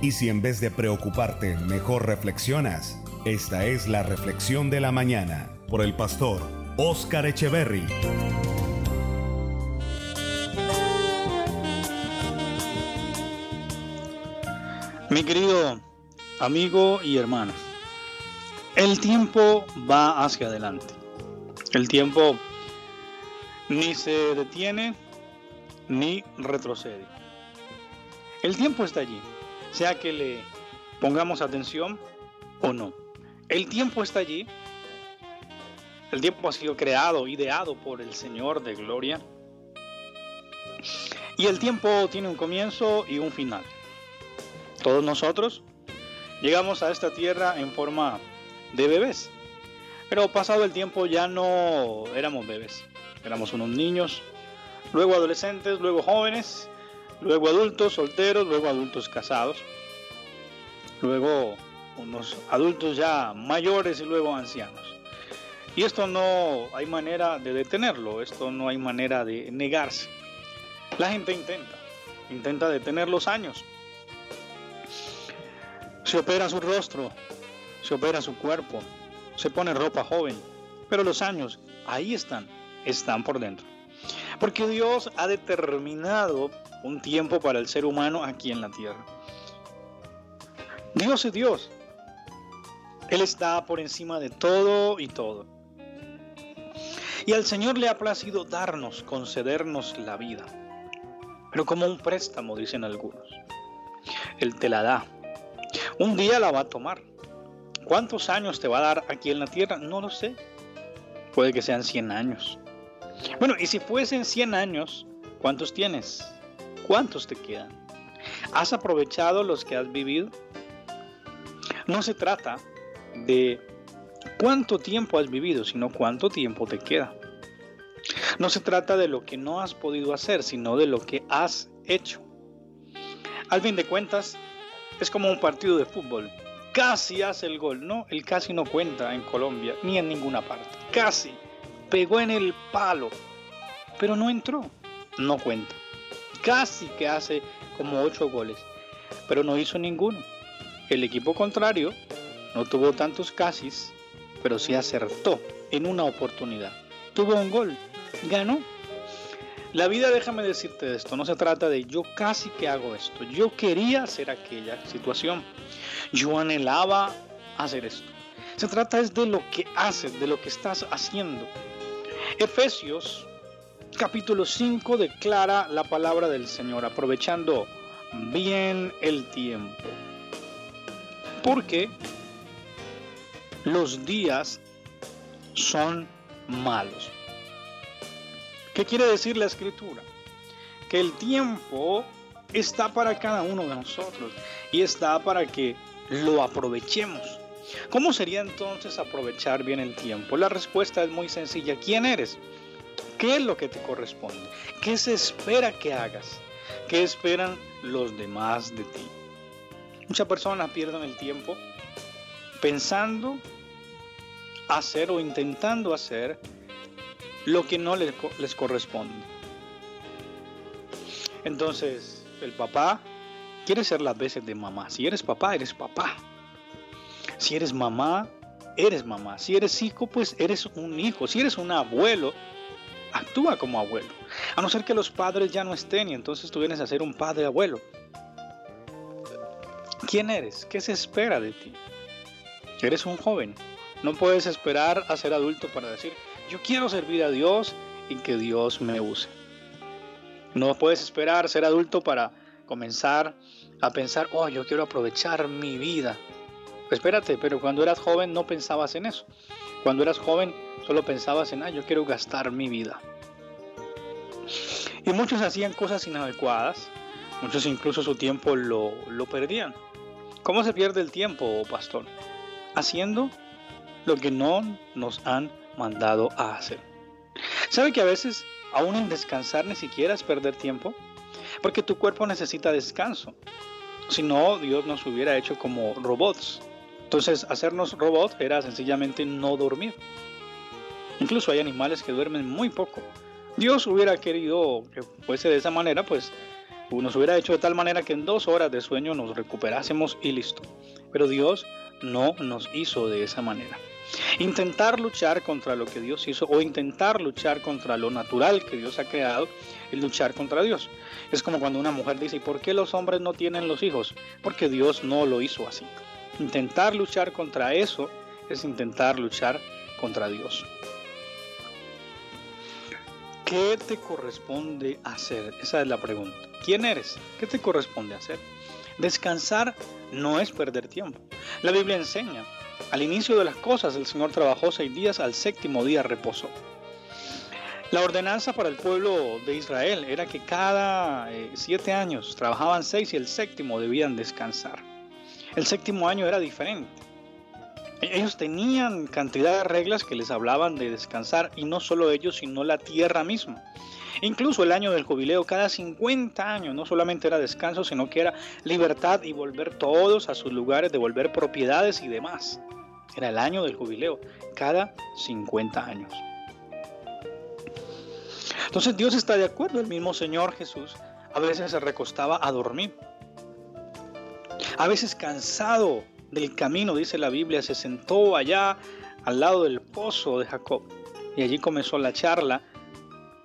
Y si en vez de preocuparte, mejor reflexionas, esta es la reflexión de la mañana por el pastor Oscar Echeverry. Mi querido amigo y hermano, el tiempo va hacia adelante. El tiempo ni se detiene ni retrocede. El tiempo está allí sea que le pongamos atención o no. El tiempo está allí. El tiempo ha sido creado, ideado por el Señor de Gloria. Y el tiempo tiene un comienzo y un final. Todos nosotros llegamos a esta tierra en forma de bebés. Pero pasado el tiempo ya no éramos bebés. Éramos unos niños, luego adolescentes, luego jóvenes luego adultos solteros, luego adultos casados, luego unos adultos ya mayores y luego ancianos. Y esto no hay manera de detenerlo, esto no hay manera de negarse. La gente intenta, intenta detener los años. Se opera su rostro, se opera su cuerpo, se pone ropa joven, pero los años ahí están, están por dentro. Porque Dios ha determinado un tiempo para el ser humano aquí en la tierra. Dios es Dios. Él está por encima de todo y todo. Y al Señor le ha placido darnos, concedernos la vida. Pero como un préstamo, dicen algunos. Él te la da. Un día la va a tomar. ¿Cuántos años te va a dar aquí en la tierra? No lo sé. Puede que sean 100 años. Bueno, y si fuesen 100 años, ¿cuántos tienes? ¿Cuántos te quedan? ¿Has aprovechado los que has vivido? No se trata de cuánto tiempo has vivido, sino cuánto tiempo te queda. No se trata de lo que no has podido hacer, sino de lo que has hecho. Al fin de cuentas, es como un partido de fútbol. Casi hace el gol, no, el casi no cuenta en Colombia ni en ninguna parte. Casi pegó en el palo, pero no entró, no cuenta casi que hace como ocho goles, pero no hizo ninguno. El equipo contrario no tuvo tantos casis, pero sí acertó en una oportunidad. Tuvo un gol, ganó. La vida, déjame decirte esto, no se trata de yo casi que hago esto, yo quería hacer aquella situación, yo anhelaba hacer esto. Se trata es de lo que haces, de lo que estás haciendo. Efesios capítulo 5 declara la palabra del Señor, aprovechando bien el tiempo. Porque los días son malos. ¿Qué quiere decir la escritura? Que el tiempo está para cada uno de nosotros y está para que lo aprovechemos. ¿Cómo sería entonces aprovechar bien el tiempo? La respuesta es muy sencilla. ¿Quién eres? ¿Qué es lo que te corresponde? ¿Qué se espera que hagas? ¿Qué esperan los demás de ti? Muchas personas pierden el tiempo pensando hacer o intentando hacer lo que no les, corresponde. Entonces, el papá quiere ser las veces de mamá. Si eres papá, eres papá. Si eres mamá, eres mamá. Si eres hijo, pues eres un hijo. Si eres un abuelo, actúa como abuelo. A no ser que los padres ya no estén y entonces tú vienes a ser un padre abuelo. ¿Quién eres? ¿Qué se espera de ti? Eres un joven. No puedes esperar a ser adulto para decir, yo quiero servir a Dios y que Dios me use. No puedes esperar ser adulto para comenzar a pensar, oh, yo quiero aprovechar mi vida. Espérate, pero cuando eras joven no pensabas en eso. Cuando eras joven solo pensabas en, ah, yo quiero gastar mi vida. Y muchos hacían cosas inadecuadas, muchos incluso su tiempo lo, lo perdían. ¿Cómo se pierde el tiempo, pastor? Haciendo lo que no nos han mandado a hacer. ¿Sabe que a veces aún en descansar ni siquiera es perder tiempo? Porque tu cuerpo necesita descanso. Si no, Dios nos hubiera hecho como robots. Entonces, hacernos robots era sencillamente no dormir. Incluso hay animales que duermen muy poco. Dios hubiera querido que fuese de esa manera, pues nos hubiera hecho de tal manera que en dos horas de sueño nos recuperásemos y listo. Pero Dios no nos hizo de esa manera. Intentar luchar contra lo que Dios hizo o intentar luchar contra lo natural que Dios ha creado es luchar contra Dios. Es como cuando una mujer dice, ¿y por qué los hombres no tienen los hijos? Porque Dios no lo hizo así. Intentar luchar contra eso es intentar luchar contra Dios. ¿Qué te corresponde hacer? Esa es la pregunta. ¿Quién eres? ¿Qué te corresponde hacer? Descansar no es perder tiempo. La Biblia enseña, al inicio de las cosas el Señor trabajó seis días, al séptimo día reposó. La ordenanza para el pueblo de Israel era que cada eh, siete años trabajaban seis y el séptimo debían descansar. El séptimo año era diferente. Ellos tenían cantidad de reglas que les hablaban de descansar y no solo ellos, sino la tierra misma. Incluso el año del jubileo, cada 50 años, no solamente era descanso, sino que era libertad y volver todos a sus lugares, devolver propiedades y demás. Era el año del jubileo, cada 50 años. Entonces Dios está de acuerdo, el mismo Señor Jesús a veces se recostaba a dormir. A veces cansado del camino, dice la Biblia, se sentó allá al lado del pozo de Jacob y allí comenzó la charla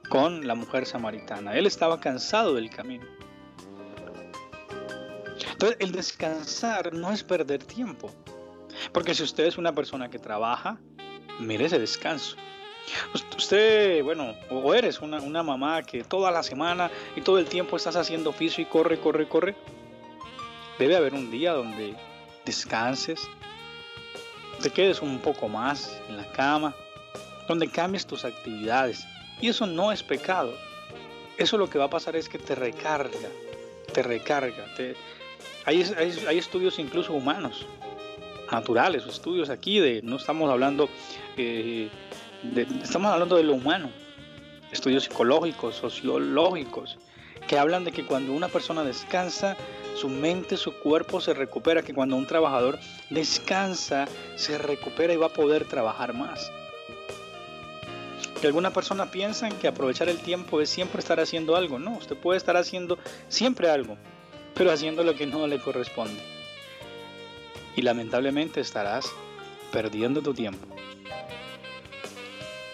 con la mujer samaritana. Él estaba cansado del camino. Entonces, el descansar no es perder tiempo. Porque si usted es una persona que trabaja, merece descanso. Usted, bueno, o eres una, una mamá que toda la semana y todo el tiempo estás haciendo oficio y corre, corre, corre. Debe haber un día donde descanses, te quedes un poco más en la cama, donde cambies tus actividades. Y eso no es pecado. Eso lo que va a pasar es que te recarga, te recarga. Hay, estudios incluso humanos, naturales, estudios aquí de, no estamos hablando, eh, estamos hablando de lo humano, estudios psicológicos, sociológicos, que hablan de que cuando una persona descansa, su mente, su cuerpo se recupera, que cuando un trabajador descansa, se recupera y va a poder trabajar más. Que alguna persona piensa que aprovechar el tiempo es siempre estar haciendo algo. No, usted puede estar haciendo siempre algo, pero haciendo lo que no le corresponde. Y lamentablemente estarás perdiendo tu tiempo.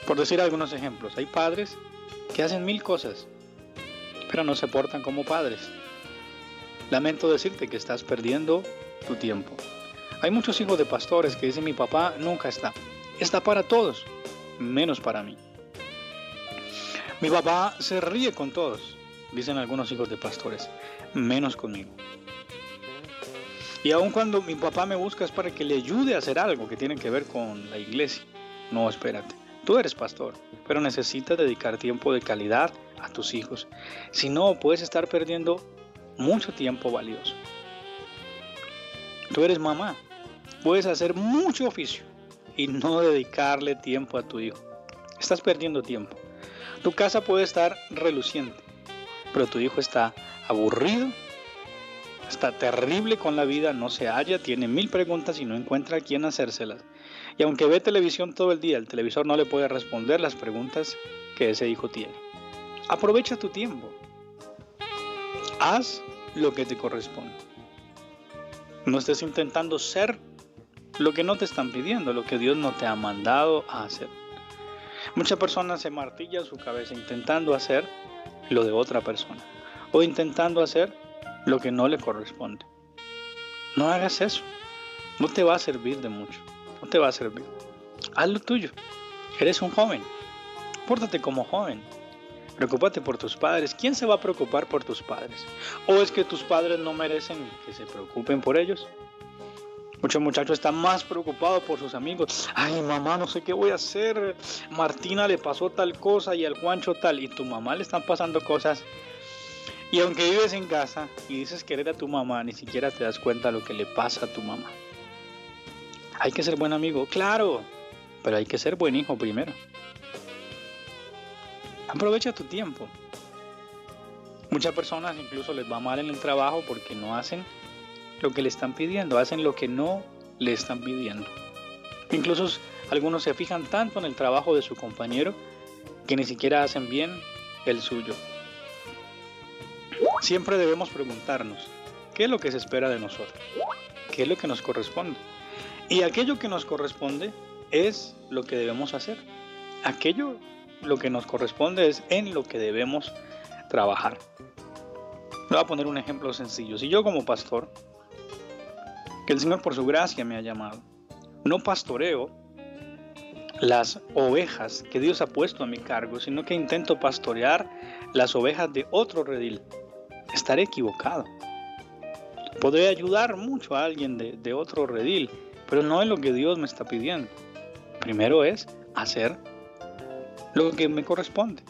Por decir algunos ejemplos, hay padres que hacen mil cosas, pero no se portan como padres. Lamento decirte que estás perdiendo tu tiempo. Hay muchos hijos de pastores que dicen mi papá nunca está. Está para todos, menos para mí. Mi papá se ríe con todos, dicen algunos hijos de pastores, menos conmigo. Y aun cuando mi papá me busca es para que le ayude a hacer algo que tiene que ver con la iglesia. No, espérate. Tú eres pastor, pero necesitas dedicar tiempo de calidad a tus hijos. Si no, puedes estar perdiendo mucho tiempo valioso. Tú eres mamá, puedes hacer mucho oficio y no dedicarle tiempo a tu hijo. Estás perdiendo tiempo. Tu casa puede estar reluciente, pero tu hijo está aburrido, está terrible con la vida, no se halla, tiene mil preguntas y no encuentra a quién hacérselas. Y aunque ve televisión todo el día, el televisor no le puede responder las preguntas que ese hijo tiene. Aprovecha tu tiempo. Haz lo que te corresponde. No estés intentando ser lo que no te están pidiendo, lo que Dios no te ha mandado a hacer. Muchas personas se martillan su cabeza intentando hacer lo de otra persona o intentando hacer lo que no le corresponde. No hagas eso. No te va a servir de mucho. No te va a servir. Haz lo tuyo. Eres un joven. Pórtate como joven. Preocúpate por tus padres. ¿Quién se va a preocupar por tus padres? ¿O es que tus padres no merecen que se preocupen por ellos? Muchos muchachos están más preocupados por sus amigos. Ay, mamá, no sé qué voy a hacer. Martina le pasó tal cosa y al Juancho tal. Y tu mamá le están pasando cosas. Y aunque vives en casa y dices querer a tu mamá, ni siquiera te das cuenta lo que le pasa a tu mamá. Hay que ser buen amigo, claro, pero hay que ser buen hijo primero. Aprovecha tu tiempo. Muchas personas incluso les va mal en el trabajo porque no hacen lo que le están pidiendo, hacen lo que no le están pidiendo. Incluso algunos se fijan tanto en el trabajo de su compañero que ni siquiera hacen bien el suyo. Siempre debemos preguntarnos, ¿qué es lo que se espera de nosotros? ¿Qué es lo que nos corresponde? Y aquello que nos corresponde es lo que debemos hacer. Aquello lo que nos corresponde es en lo que debemos trabajar. Voy a poner un ejemplo sencillo. Si yo como pastor, que el Señor por su gracia me ha llamado, no pastoreo las ovejas que Dios ha puesto a mi cargo, sino que intento pastorear las ovejas de otro redil, estaré equivocado. Podré ayudar mucho a alguien de, de otro redil, pero no es lo que Dios me está pidiendo. Primero es hacer lo que me corresponde.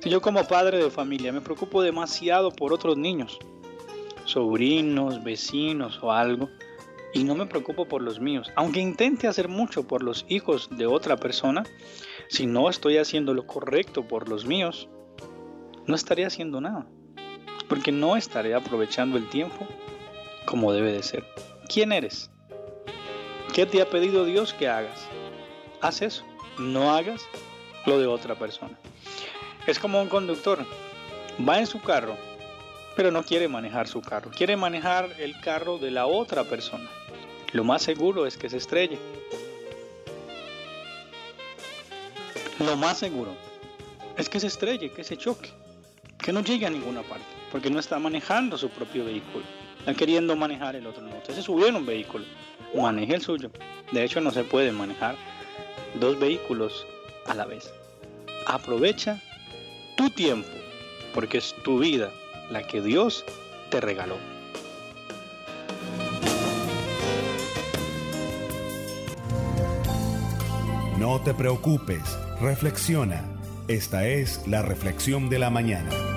Si yo como padre de familia me preocupo demasiado por otros niños, sobrinos, vecinos o algo, y no me preocupo por los míos, aunque intente hacer mucho por los hijos de otra persona, si no estoy haciendo lo correcto por los míos, no estaré haciendo nada, porque no estaré aprovechando el tiempo como debe de ser. ¿Quién eres? ¿Qué te ha pedido Dios que hagas? Haz eso, no hagas lo de otra persona. Es como un conductor, va en su carro, pero no quiere manejar su carro, quiere manejar el carro de la otra persona. Lo más seguro es que se estrelle. Lo más seguro es que se estrelle, que se choque, que no llegue a ninguna parte, porque no está manejando su propio vehículo, está queriendo manejar el otro. No, usted en un vehículo, maneje el suyo. De hecho, no se puede manejar dos vehículos a la vez. Aprovecha tu tiempo, porque es tu vida la que Dios te regaló. No te preocupes, reflexiona. Esta es la reflexión de la mañana.